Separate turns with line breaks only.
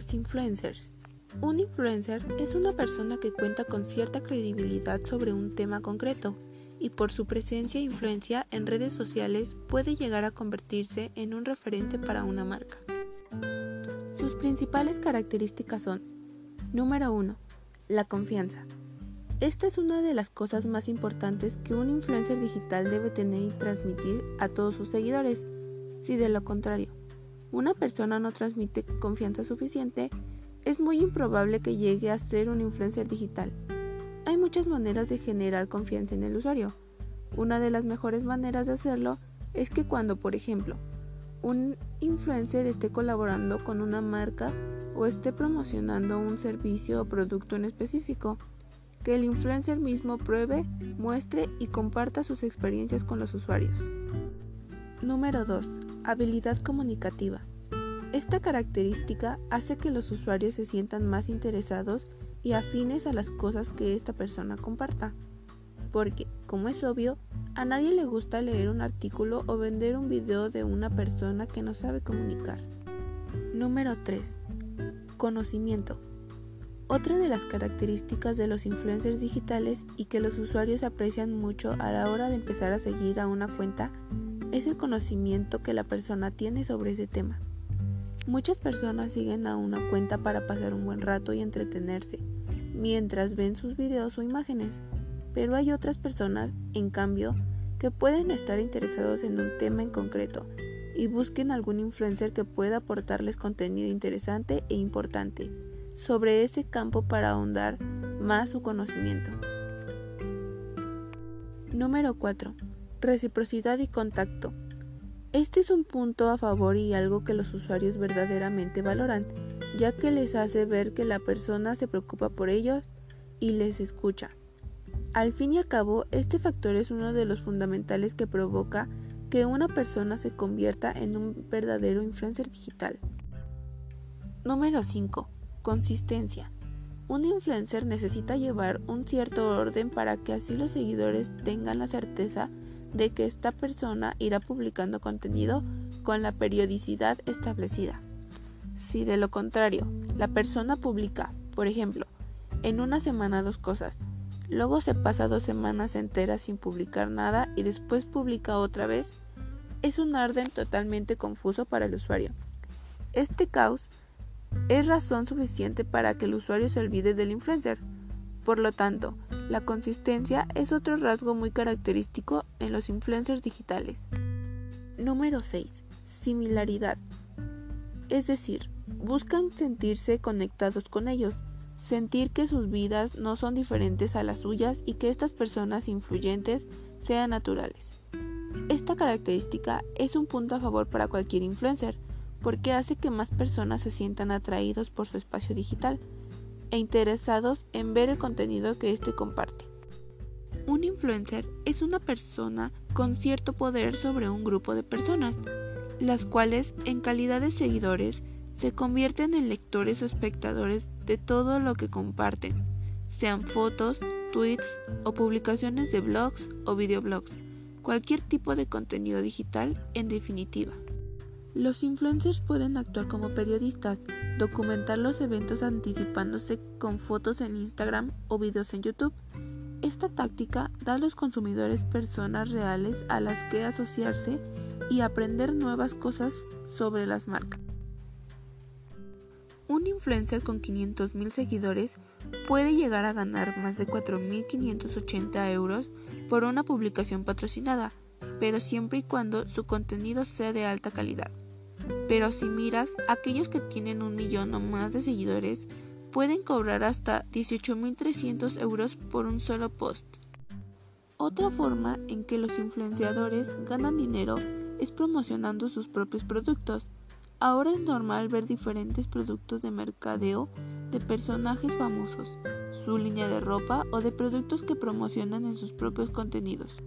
Los influencers. Un influencer es una persona que cuenta con cierta credibilidad sobre un tema concreto y por su presencia e influencia en redes sociales puede llegar a convertirse en un referente para una marca. Sus principales características son, número 1, la confianza. Esta es una de las cosas más importantes que un influencer digital debe tener y transmitir a todos sus seguidores. Si de lo contrario, una persona no transmite confianza suficiente, es muy improbable que llegue a ser un influencer digital. Hay muchas maneras de generar confianza en el usuario. Una de las mejores maneras de hacerlo es que cuando, por ejemplo, un influencer esté colaborando con una marca o esté promocionando un servicio o producto en específico, que el influencer mismo pruebe, muestre y comparta sus experiencias con los usuarios. Número 2. Habilidad comunicativa. Esta característica hace que los usuarios se sientan más interesados y afines a las cosas que esta persona comparta. Porque, como es obvio, a nadie le gusta leer un artículo o vender un video de una persona que no sabe comunicar. Número 3. Conocimiento. Otra de las características de los influencers digitales y que los usuarios aprecian mucho a la hora de empezar a seguir a una cuenta es el conocimiento que la persona tiene sobre ese tema. Muchas personas siguen a una cuenta para pasar un buen rato y entretenerse, mientras ven sus videos o imágenes, pero hay otras personas, en cambio, que pueden estar interesados en un tema en concreto y busquen algún influencer que pueda aportarles contenido interesante e importante sobre ese campo para ahondar más su conocimiento. Número 4. Reciprocidad y contacto. Este es un punto a favor y algo que los usuarios verdaderamente valoran, ya que les hace ver que la persona se preocupa por ellos y les escucha. Al fin y al cabo, este factor es uno de los fundamentales que provoca que una persona se convierta en un verdadero influencer digital. Número 5. Consistencia. Un influencer necesita llevar un cierto orden para que así los seguidores tengan la certeza de que esta persona irá publicando contenido con la periodicidad establecida. Si de lo contrario, la persona publica, por ejemplo, en una semana dos cosas, luego se pasa dos semanas enteras sin publicar nada y después publica otra vez, es un orden totalmente confuso para el usuario. Este caos es razón suficiente para que el usuario se olvide del influencer. Por lo tanto, la consistencia es otro rasgo muy característico en los influencers digitales. Número 6. Similaridad. Es decir, buscan sentirse conectados con ellos, sentir que sus vidas no son diferentes a las suyas y que estas personas influyentes sean naturales. Esta característica es un punto a favor para cualquier influencer, porque hace que más personas se sientan atraídos por su espacio digital e interesados en ver el contenido que éste comparte. Un influencer es una persona con cierto poder sobre un grupo de personas, las cuales en calidad de seguidores se convierten en lectores o espectadores de todo lo que comparten, sean fotos, tweets o publicaciones de blogs o videoblogs, cualquier tipo de contenido digital en definitiva. Los influencers pueden actuar como periodistas, documentar los eventos anticipándose con fotos en Instagram o videos en YouTube. Esta táctica da a los consumidores personas reales a las que asociarse y aprender nuevas cosas sobre las marcas. Un influencer con 500.000 seguidores puede llegar a ganar más de 4.580 euros por una publicación patrocinada, pero siempre y cuando su contenido sea de alta calidad. Pero si miras, aquellos que tienen un millón o más de seguidores pueden cobrar hasta 18.300 euros por un solo post. Otra forma en que los influenciadores ganan dinero es promocionando sus propios productos. Ahora es normal ver diferentes productos de mercadeo de personajes famosos, su línea de ropa o de productos que promocionan en sus propios contenidos.